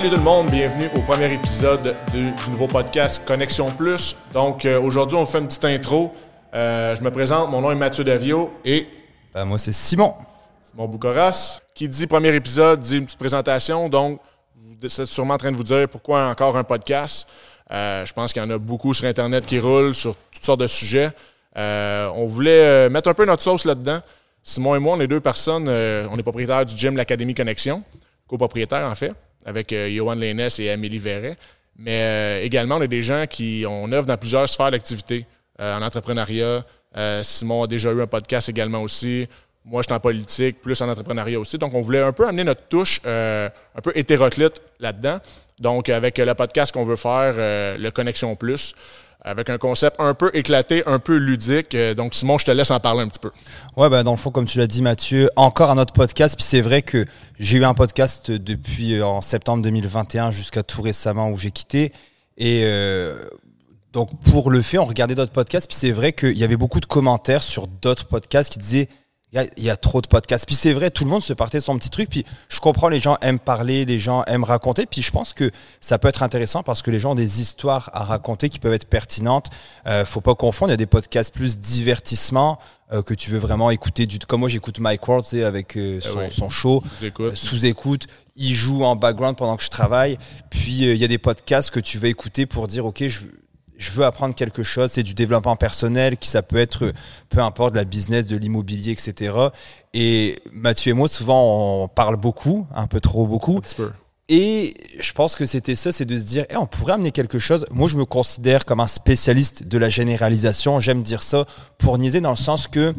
Salut tout le monde, bienvenue au premier épisode du, du nouveau podcast Connexion Plus. Donc euh, aujourd'hui, on fait une petite intro. Euh, je me présente, mon nom est Mathieu Davio et Ben, moi, c'est Simon. Simon Boucoras. Qui dit premier épisode dit une petite présentation. Donc, vous êtes sûrement en train de vous dire pourquoi encore un podcast. Euh, je pense qu'il y en a beaucoup sur Internet qui roulent sur toutes sortes de sujets. On voulait mettre un peu notre sauce là-dedans. Simon et moi, on est deux personnes. on est propriétaires du gym L'Académie Connexion, copropriétaire en fait, avec euh, Johan Lénès et Amélie Verret. Mais euh, également, on est des gens qui on œuvre dans plusieurs sphères d'activité, euh, en entrepreneuriat. Euh, Simon a déjà eu un podcast également aussi. Moi, je suis en politique, plus en entrepreneuriat aussi. Donc, on voulait un peu amener notre touche euh, un peu hétéroclite là-dedans. Donc, avec le podcast qu'on veut faire, euh, le Connexion Plus, avec un concept un peu éclaté, un peu ludique. Euh, donc, Simon, je te laisse en parler un petit peu. Ouais, ben, dans le fond, comme tu l'as dit, Mathieu, encore un autre podcast. Puis c'est vrai que j'ai eu un podcast depuis euh, en septembre 2021 jusqu'à tout récemment où j'ai quitté. Et euh, donc, pour le fait, on regardait d'autres podcasts. Puis c'est vrai qu'il y avait beaucoup de commentaires sur d'autres podcasts qui disaient il y, a, il y a trop de podcasts. Puis c'est vrai, tout le monde se partait son petit truc. Puis je comprends, les gens aiment parler, les gens aiment raconter. Puis je pense que ça peut être intéressant parce que les gens ont des histoires à raconter qui peuvent être pertinentes. Euh, faut pas confondre, il y a des podcasts plus divertissement euh, que tu veux vraiment écouter. Du, comme moi, j'écoute Mike Ward, tu sais, avec euh, son, oui. son show Je vous écoute. euh, sous écoute. Il joue en background pendant que je travaille. Puis il y a des podcasts que tu vas écouter pour dire, ok, je je veux apprendre quelque chose, c'est du développement personnel, qui ça peut être, peu importe, de la business, de l'immobilier, etc. Et Mathieu et moi, souvent, on parle beaucoup, un peu trop beaucoup. Un petit peu. Et je pense que c'était ça, c'est de se dire, Eh, on pourrait amener quelque chose. Moi, je me considère comme un spécialiste de la généralisation. J'aime dire ça pour niaiser dans le sens que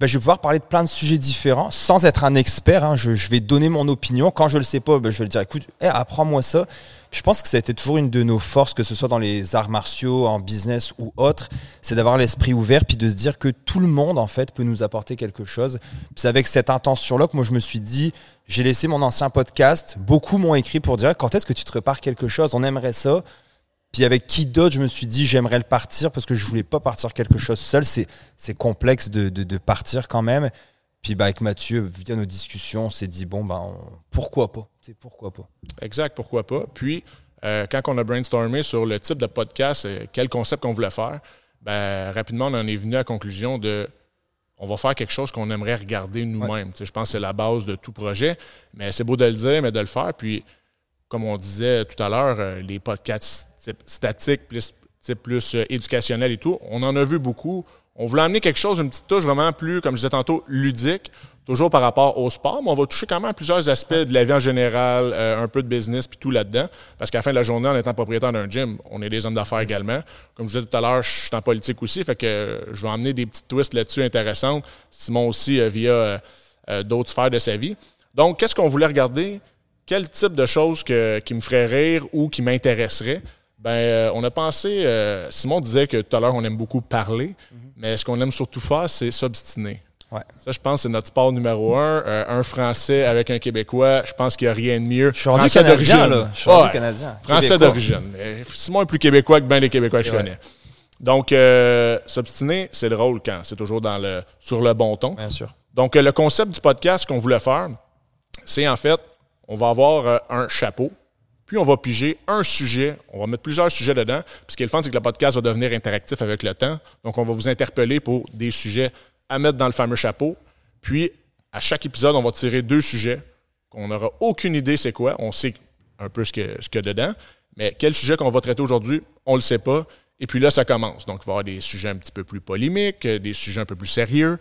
ben, je vais pouvoir parler de plein de sujets différents sans être un expert. hein. Je, vais donner mon opinion. Quand je le sais pas, ben, je vais le dire, écoute, eh, apprends-moi ça. Je pense que ça a été toujours une de nos forces, que ce soit dans les arts martiaux, en business ou autre, c'est d'avoir l'esprit ouvert puis de se dire que tout le monde en fait peut nous apporter quelque chose. C'est avec cette intention-là que moi je me suis dit, j'ai laissé mon ancien podcast. Beaucoup m'ont écrit pour dire quand est-ce que tu te repars quelque chose? On aimerait ça. Puis avec qui d'autre, je me suis dit j'aimerais le partir parce que je voulais pas partir quelque chose seul. C'est complexe de, de, de partir quand même. Puis bah, avec Mathieu, via nos discussions, on s'est dit bon ben on- pourquoi pas? C'est pourquoi pas? Exact, pourquoi pas? Puis, euh, quand on a brainstormé sur le type de podcast, euh, quel concept qu'on voulait faire, ben, rapidement, on en est venu à la conclusion de on va faire quelque chose qu'on aimerait regarder nous-mêmes. Je pense que c'est la base de tout projet. Mais c'est beau de le dire, mais de le faire. Puis, comme on disait tout à l'heure, euh, les podcasts type statiques, plus, type plus euh, éducationnels et tout, on en a vu beaucoup. On voulait amener quelque chose, une petite touche vraiment plus, comme je disais tantôt, ludique, toujours par rapport au sport, mais on va toucher quand même à plusieurs aspects de la vie en général, euh, un peu de business, puis tout là-dedans. Parce qu'à la fin de la journée, en étant propriétaire d'un gym, on est des hommes d'affaires également. Comme je disais tout à l'heure, je suis en politique aussi, fait que euh, je vais emmener des petites twists là-dessus intéressantes. Simon aussi, euh, via d'autres sphères de sa vie. Donc, qu'est-ce qu'on voulait regarder? Quel type de choses que- qui me ferait rire ou qui m'intéresserait? Ben, euh, on a pensé, euh, Simon disait que tout à l'heure, on aime beaucoup parler, mais ce qu'on aime surtout faire, c'est s'obstiner. Ouais. Ça, je pense, c'est notre sport numéro un. Euh, un Français avec un Québécois, je pense qu'il n'y a rien de mieux. Je suis rendu Français canadien d'origine. là. Je suis rendu Ouais. canadien. Français d'origine. Simon est plus québécois que bien les Québécois que je connais. Donc, euh, s'obstiner, c'est drôle quand c'est toujours dans le, sur le bon ton. Bien sûr. Donc, euh, le concept du podcast qu'on voulait faire, c'est en fait, on va avoir un chapeau, puis on va piger un sujet. On va mettre plusieurs sujets dedans. Puis ce qui est le fun, c'est que le podcast va devenir interactif avec le temps. Donc, on va vous interpeller pour des sujets à mettre dans le fameux chapeau. Puis, à chaque épisode, on va tirer deux sujets qu'on n'aura aucune idée c'est quoi. On sait un peu ce qu'il ce y a dedans. Mais quel sujet qu'on va traiter aujourd'hui, on ne le sait pas. Et puis là, ça commence. Donc, il va y avoir des sujets un petit peu plus polémiques, des sujets un peu plus sérieux,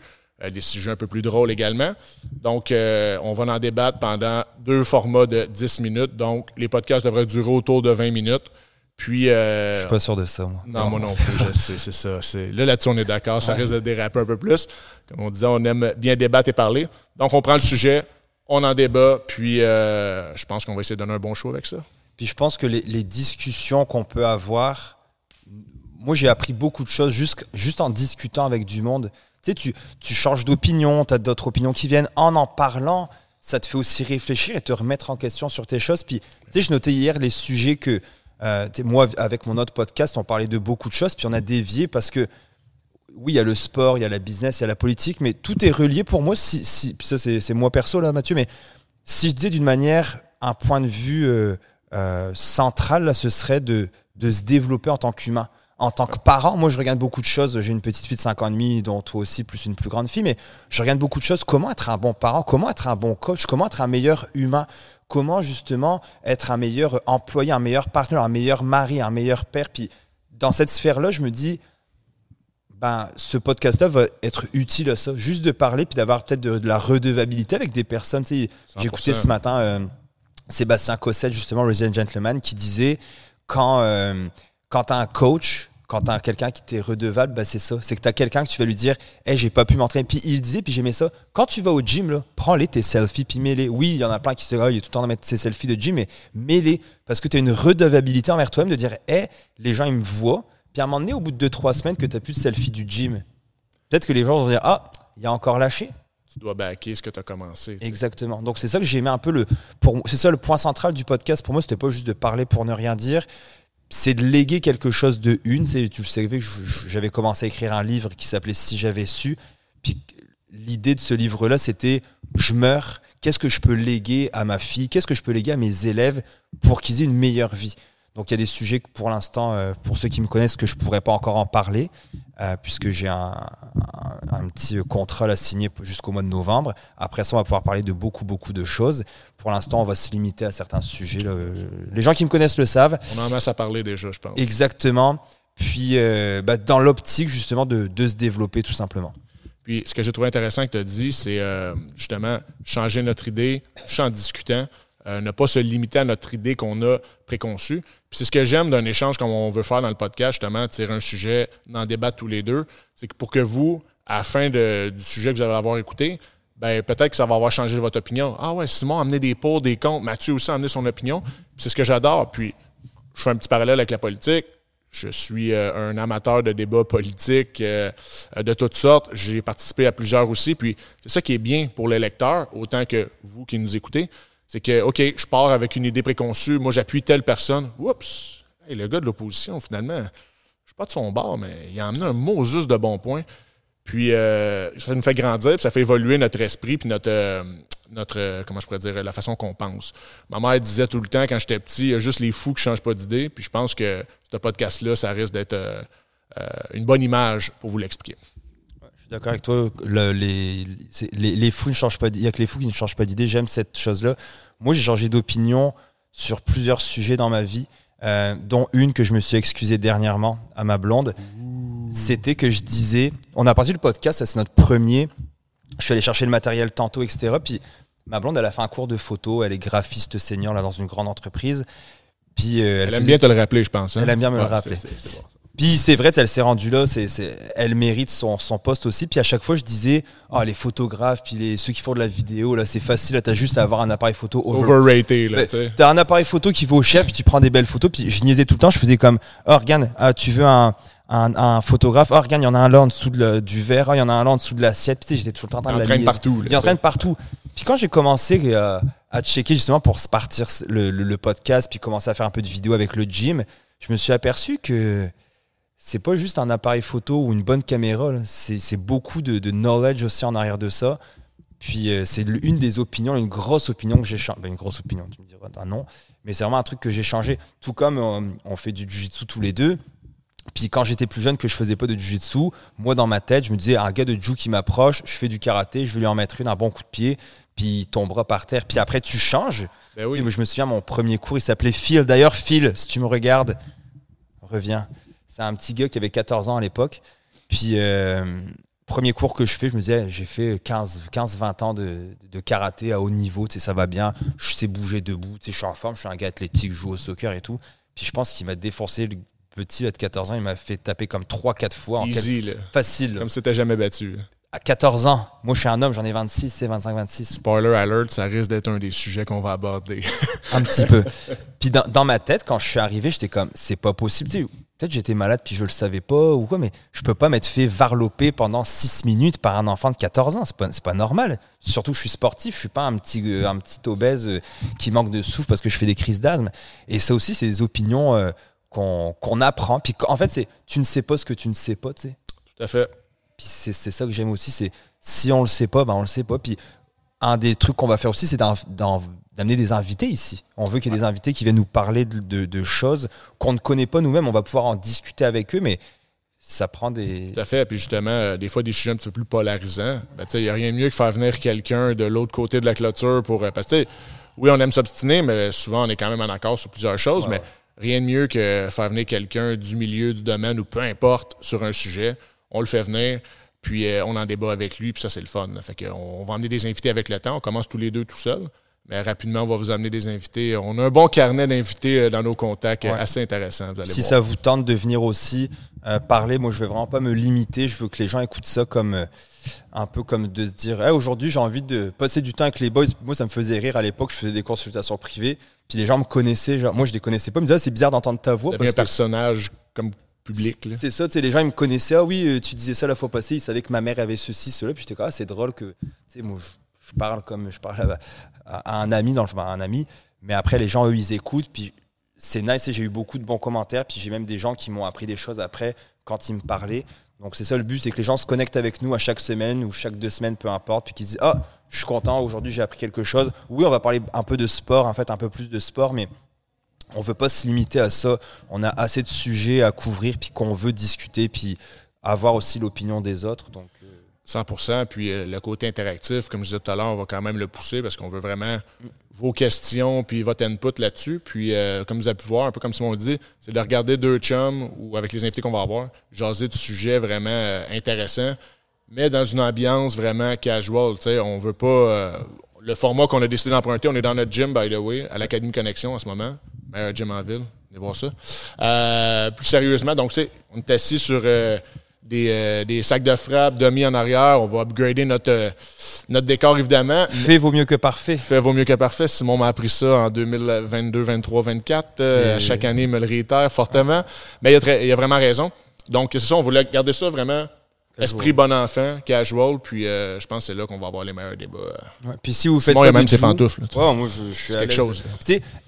des sujets un peu plus drôles également. Donc, euh, on va en débattre pendant deux formats de 10 minutes. Donc, les podcasts devraient durer autour de 20 minutes. Puis, euh, Je suis pas sûr de ça moi. non, moi non plus, je sais, c'est ça. c'est- Là, là-dessus, on est d'accord. Ça risque de déraper un peu plus. Comme on disait, on aime bien débattre et parler. Donc, on prend le sujet, on en débat, puis euh, je pense qu'on va essayer de donner un bon show avec ça. Puis je pense que les, les discussions qu'on peut avoir, moi j'ai appris beaucoup de choses juste, juste en discutant avec du monde. Tu sais, changes d'opinion, tu as d'autres opinions qui viennent. En en parlant, ça te fait aussi réfléchir et te remettre en question sur tes choses. Puis, tu sais, je notais hier les sujets que, euh, moi, avec mon autre podcast, on parlait de beaucoup de choses, puis on a dévié parce que, oui, il y a le sport, il y a la business, il y a la politique, mais tout est relié pour moi. Si, puis ça, c'est moi perso, là, Mathieu, mais si je disais d'une manière un point de vue euh, euh, central, ce serait de se développer en tant qu'humain. En tant que parent, moi je regarde beaucoup de choses. J'ai une petite fille de 5 ans et demi, dont toi aussi, plus une plus grande fille, mais je regarde beaucoup de choses. Comment être un bon parent, comment être un bon coach, comment être un meilleur humain, comment justement être un meilleur employé, un meilleur partenaire, un meilleur mari, un meilleur père? Puis dans cette sphère-là, je me dis, ben, ce podcast-là va être utile à ça. Juste de parler, puis d'avoir peut-être de, la redevabilité avec des personnes. J'ai écouté ce matin euh, Sébastien Cossette, justement, Resident Gentleman, qui disait quand, euh, quand tu as un coach, quand tu as quelqu'un qui t'est redevable, ben, c'est ça. C'est que tu as quelqu'un que tu vas lui dire Hey, j'ai pas pu m'entraîner. Puis il disait, puis j'aimais ça. Quand tu vas au gym, prends-les tes selfies, puis mets-les. Oui, il y en a plein qui se disent, oh, il est tout le temps à mettre ses selfies de gym, mais mets-les. Parce que tu as une redevabilité envers toi-même de dire Hey, les gens, ils me voient puis à un moment donné, au bout de 2-3 semaines, que tu n'as plus de selfie du gym, peut-être que les gens vont dire Ah, il y a encore lâché. Tu dois backer ce que tu as commencé. Exactement. Donc c'est ça que j'ai aimé un peu le. C'est ça le point central du podcast. Pour moi, c'était pas juste de parler pour ne rien dire. C'est de léguer quelque chose de une. Tu le savais, j'avais commencé à écrire un livre qui s'appelait Si j'avais su. Puis l'idée de ce livre-là, c'était je meurs, qu'est-ce que je peux léguer à ma fille, qu'est-ce que je peux léguer à mes élèves pour qu'ils aient une meilleure vie? Donc il y a des sujets que pour l'instant, euh, pour ceux qui me connaissent, que je ne pourrais pas encore en parler, euh, puisque j'ai un, petit contrat à signer jusqu'au mois de novembre. Après ça, on va pouvoir parler de beaucoup, beaucoup de choses. Pour l'instant, on va se limiter à certains sujets. Les gens qui me connaissent le savent. On en a masse à parler déjà, je pense. Exactement. Puis euh, bah, dans l'optique justement de, de, se développer tout simplement. Puis ce que j'ai trouvé intéressant que tu as dit, c'est justement changer notre idée, en discutant. Euh, ne pas se limiter à notre idée qu'on a préconçue. Puis c'est ce que j'aime d'un échange comme on veut faire dans le podcast, justement, tirer un sujet, d'en débattre tous les deux. C'est que pour que vous, à la fin du sujet que vous allez avoir écouté, ben peut-être que ça va avoir changé votre opinion. Ah ouais, Simon a amené des pour, des contre, Mathieu aussi a amené son opinion. C'est ce que j'adore. Puis je fais un petit parallèle avec la politique. Je suis euh, un amateur de débats politiques euh, de toutes sortes. J'ai participé à plusieurs aussi. Puis c'est ça qui est bien pour les lecteurs, autant que vous qui nous écoutez. C'est que, OK, je pars avec une idée préconçue, moi j'appuie telle personne. Oups! le gars de l'opposition, finalement, je suis pas de son bord, mais il a amené un mot juste de bon point. Puis euh, ça nous fait grandir, puis ça fait évoluer notre esprit, puis notre, euh, euh, comment je pourrais dire, la façon qu'on pense. Ma mère disait tout le temps, quand j'étais petit, il y a juste les fous qui ne changent pas d'idée. Puis je pense que ce podcast-là, ça risque d'être une bonne image pour vous l'expliquer d'accord avec toi. les, les, fous ne changent pas. Il y a que les fous qui ne changent pas d'idée. J'aime cette chose-là. Moi, j'ai changé d'opinion sur plusieurs sujets dans ma vie, euh, dont une que je me suis excusé dernièrement à ma blonde. C'était que je disais, on a parti du podcast, c'est notre premier. Je suis allé chercher le matériel tantôt, etc. Puis ma blonde, elle a fait un cours de photo. Elle est graphiste senior là dans une grande entreprise. Puis euh, elle, aime bien te le rappeler, je pense. Hein. Elle aime bien me le rappeler. Puis c'est vrai, elle s'est rendue là, c'est, elle mérite son, son, poste aussi. Puis à chaque fois, je disais, oh, les photographes, puis les, ceux qui font de la vidéo, là, c'est facile, t'as juste à avoir un appareil photo overrated. Là, t'as un appareil photo qui vaut cher, puis tu prends des belles photos. Puis je niaisais tout le temps, je faisais comme, oh, regarde, ah, tu veux un, un, un, photographe, oh, regarde, il y en a un là en dessous de du verre, oh, il y en a un là en dessous de l'assiette. Puis j'étais tout le temps en train de la partout. il entraîne partout. Puis quand j'ai commencé euh, à checker justement pour partir le, le, le podcast, puis commencer à faire un peu de vidéo avec le gym, je me suis aperçu que c'est pas juste un appareil photo ou une bonne caméra, c'est beaucoup de, knowledge aussi en arrière de ça. Puis euh, c'est une des opinions, une grosse opinion que j'ai changé. Ben, une grosse opinion, tu me diras, ah non, mais c'est vraiment un truc que j'ai changé. Tout comme euh, on fait du jiu-jitsu tous les deux. Puis quand j'étais plus jeune, que je faisais pas de jiu-jitsu, moi dans ma tête, je me disais, un gars de jiu qui m'approche, je fais du karaté, je vais lui en mettre une, un bon coup de pied, puis il tombera par terre. Puis après, tu changes. Ben oui. je me souviens, mon premier cours, il s'appelait Phil. D'ailleurs, Phil, si tu me regardes, reviens. C'est un petit gars qui avait 14 ans à l'époque. Puis, euh, premier cours que je fais, je me disais, j'ai fait 15-20 ans de, karaté à haut niveau, tu sais, ça va bien, je sais bouger debout, tu sais, je suis en forme, je suis un gars athlétique, je joue au soccer et tout. Puis je pense qu'il m'a défoncé le petit de 14 ans, il m'a fait taper comme 3-4 fois. Easy, Facile. Comme si t'étais jamais battu. À 14 ans, moi je suis un homme, j'en ai 26, c'est 25-26. Spoiler alert, ça risque d'être un des sujets qu'on va aborder. un petit peu. Puis dans, dans, ma tête, quand je suis arrivé, j'étais comme, c'est pas possible. Tu sais, Peut-être j'étais malade puis je le savais pas ou quoi, mais je peux pas m'être fait varloper pendant 6 minutes par un enfant de 14 ans. C'est pas, pas normal. Surtout que je suis sportif, je suis pas un petit, euh, un petit obèse euh, qui manque de souffle parce que je fais des crises d'asthme. Et ça aussi, c'est des opinions euh, qu'on apprend. Puis en fait, c'est tu ne sais pas ce que tu ne sais pas, tu sais. Tout à fait. Puis c'est ça que j'aime aussi, c'est si on le sait pas, ben on le sait pas. Puis un des trucs qu'on va faire aussi, c'est d'amener des invités ici. On veut qu'il y ait des invités qui viennent nous parler de, de choses qu'on ne connaît pas nous-mêmes. On va pouvoir en discuter avec eux, mais ça prend des. Tout à fait. Puis justement, euh, des fois, des sujets un petit peu plus polarisants. Ben, il n'y a rien de mieux que faire venir quelqu'un de l'autre côté de la clôture pour. Euh, parce que, oui, on aime s'obstiner, mais souvent, on est quand même en accord sur plusieurs choses. mais rien de mieux que faire venir quelqu'un du milieu, du domaine ou peu importe sur un sujet. On le fait venir, puis euh, on en débat avec lui, puis ça, c'est le fun. Fait qu'on on va emmener des invités avec le temps. On commence tous les deux tout seuls. Mais rapidement, on va vous amener des invités. On a un bon carnet d'invités dans nos contacts, assez intéressant. si ça vous tente de venir aussi, euh, parler, moi je veux vraiment pas me limiter, je veux que les gens écoutent ça comme euh, un peu comme de se dire aujourd'hui j'ai envie de passer du temps avec les boys. Moi ça me faisait rire à l'époque, je faisais des consultations privées, puis les gens me connaissaient, genre, moi je les connaissais pas, ils me disaient ah, c'est bizarre d'entendre ta voix. Parce un personnage comme public. C'est ça, tu sais, les gens ils me connaissaient, ah oui, euh, tu disais ça la fois passée, ils savaient que ma mère avait ceci, cela, puis j'étais comme ah, c'est drôle que, tu sais, moi je, parle comme je parle à, un ami, dans le, un ami, mais après les gens eux ils écoutent, puis c'est nice et j'ai eu beaucoup de bons commentaires. Puis j'ai même des gens qui m'ont appris des choses après quand ils me parlaient. Donc c'est ça le but, c'est que les gens se connectent avec nous à chaque semaine ou chaque deux semaines, peu importe, puis qu'ils disent Ah, je suis content, aujourd'hui j'ai appris quelque chose. Oui, on va parler un peu de sport, en fait, un peu plus de sport, mais on veut pas se limiter à ça. On a assez de sujets à couvrir, puis qu'on veut discuter, puis avoir aussi l'opinion des autres. Donc, 100% Puis euh, le côté interactif, comme je disais tout à l'heure, on va quand même le pousser parce qu'on veut vraiment vos questions puis votre input là-dessus. Puis, euh, comme vous avez pu voir, un peu comme Simon dit, c'est de regarder deux chums ou avec les invités qu'on va avoir, jaser de sujets vraiment euh, intéressants, mais dans une ambiance vraiment casual. sais on veut pas. le format qu'on a décidé d'emprunter, on est dans notre gym, by the way, à l'Académie Connexion en ce moment. Meilleur gym en ville. Venez voir ça. plus sérieusement, donc, on est assis sur euh, des, sacs de frappe demi en arrière. On va upgrader notre, euh, notre décor, évidemment. Fait vaut mieux que parfait. Fait vaut mieux que parfait. Simon m'a appris ça en 2022, 23, 24. chaque année, il me le réitère fortement. Mais il a, il a vraiment raison. Donc, c'est ça, on voulait garder ça vraiment Esprit bon enfant, casual, puis euh, je pense que c'est là qu'on va avoir les meilleurs débats. puis si vous faites Simon, il y a même ses pantoufles. moi, je, suis quelque chose.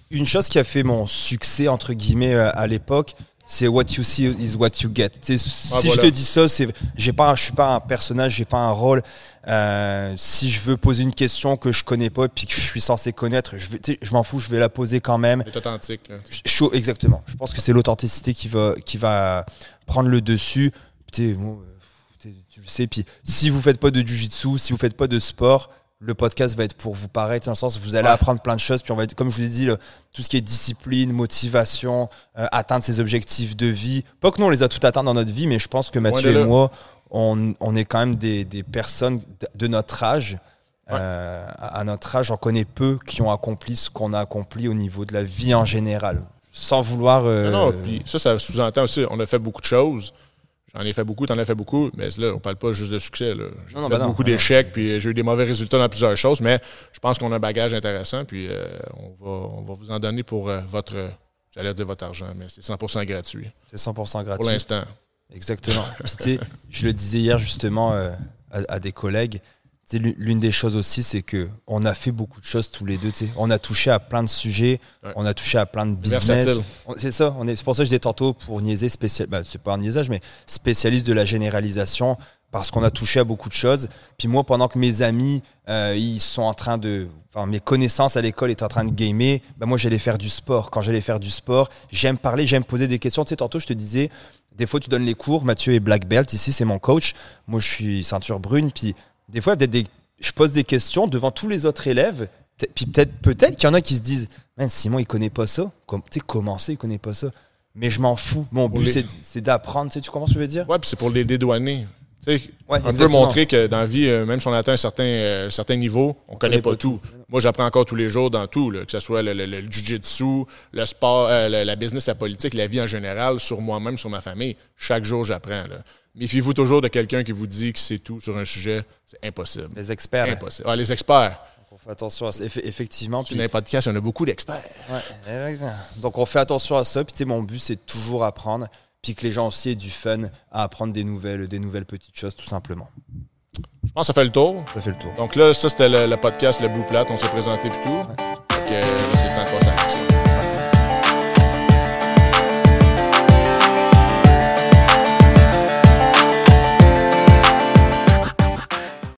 une chose qui a fait mon succès, entre guillemets, à l'époque, c'est what you see is what you get. si je te dis ça, c'est j'ai pas, je suis pas un personnage, j'ai pas un rôle. Euh, si je veux poser une question que je connais pas puis que je suis censé connaître, je, je m'en fous, je vais la poser quand même. C'est authentique. Là. Exactement. Je pense que c'est l'authenticité qui va, qui va prendre le dessus. Tu sais, puis si vous faites pas de jujitsu, si vous faites pas de sport, le podcast va être pour vous paraître, dans le sens vous allez apprendre plein de choses, puis on va être, comme je vous l'ai dit, tout ce qui est discipline, motivation, euh, atteindre ses objectifs de vie. Pas que nous, on les a tout atteints dans notre vie, mais je pense que Mathieu et moi, on, est quand même des, personnes de notre âge. Euh, à notre âge, on connaît peu qui ont accompli ce qu'on a accompli au niveau de la vie en général. Sans vouloir. Euh, non, non, puis ça, ça sous-entend aussi, on a fait beaucoup de choses. J'en ai fait beaucoup, t'en as fait beaucoup, mais là, on parle pas juste de succès. J'ai fait ben beaucoup d'échecs, puis j'ai eu des mauvais résultats dans plusieurs choses, mais je pense qu'on a un bagage intéressant, puis euh, on, va, on va vous en donner pour euh, votre, j'allais dire votre argent, mais c'est 100% gratuit. C'est 100% gratuit. Pour l'instant. Exactement. je le disais hier justement euh, à, des collègues, l'une des choses aussi, c'est que on a fait beaucoup de choses tous les deux. On a touché à plein de sujets, on a touché à plein de business. C'est ça. C'est pour ça que je dis tantôt pour niaiser spécial. Bah, c'est pas un niaisage, mais spécialiste de la généralisation parce qu'on a touché à beaucoup de choses. Puis moi, pendant que mes amis, euh, ils sont en train de, enfin mes connaissances à l'école étaient en train de gamer, ben moi j'allais faire du sport. Quand j'allais faire du sport, j'aime parler, j'aime poser des questions. Tu sais, tantôt je te disais, des fois tu donnes les cours. Mathieu est black belt ici, c'est mon coach. Moi je suis ceinture brune. Puis des fois, peut-être des, je pose des questions devant tous les autres élèves. Puis peut-être peut-être qu'il y en a qui se disent Simon, il connaît pas ça. tu sais, comment ça, il connaît pas ça? Mais je m'en fous. Mon but, c'est d'apprendre. Tu comprends ce que je veux dire? Ouais, puis c'est pour les dédouaner. On peut montrer que dans la vie, euh, même si on atteint un certain, euh, certain niveau, on, ne connaît, pas, tout. Moi, j'apprends encore tous les jours dans tout, que ce soit le, le, jiu-jitsu, le sport, euh, la business, la politique, la vie en général, sur moi-même, sur ma famille. Chaque jour, j'apprends. Méfiez-vous toujours de quelqu'un qui vous dit que c'est tout sur un sujet. C'est impossible. Les experts. Impossible. Ah, les experts. on fait attention à ça. effectivement. Puis... Dans les podcasts, en a beaucoup d'experts. Ouais, Donc, on fait attention à ça. Puis, mon but, c'est toujours apprendre. Puis que les gens aussi aient du fun à apprendre des nouvelles, des nouvelles petites choses, tout simplement. Je pense que ça fait le tour. Ça fait le tour. Donc là, ça, c'était le, podcast Le Bout Plate. On s'est présenté puis tout. c'est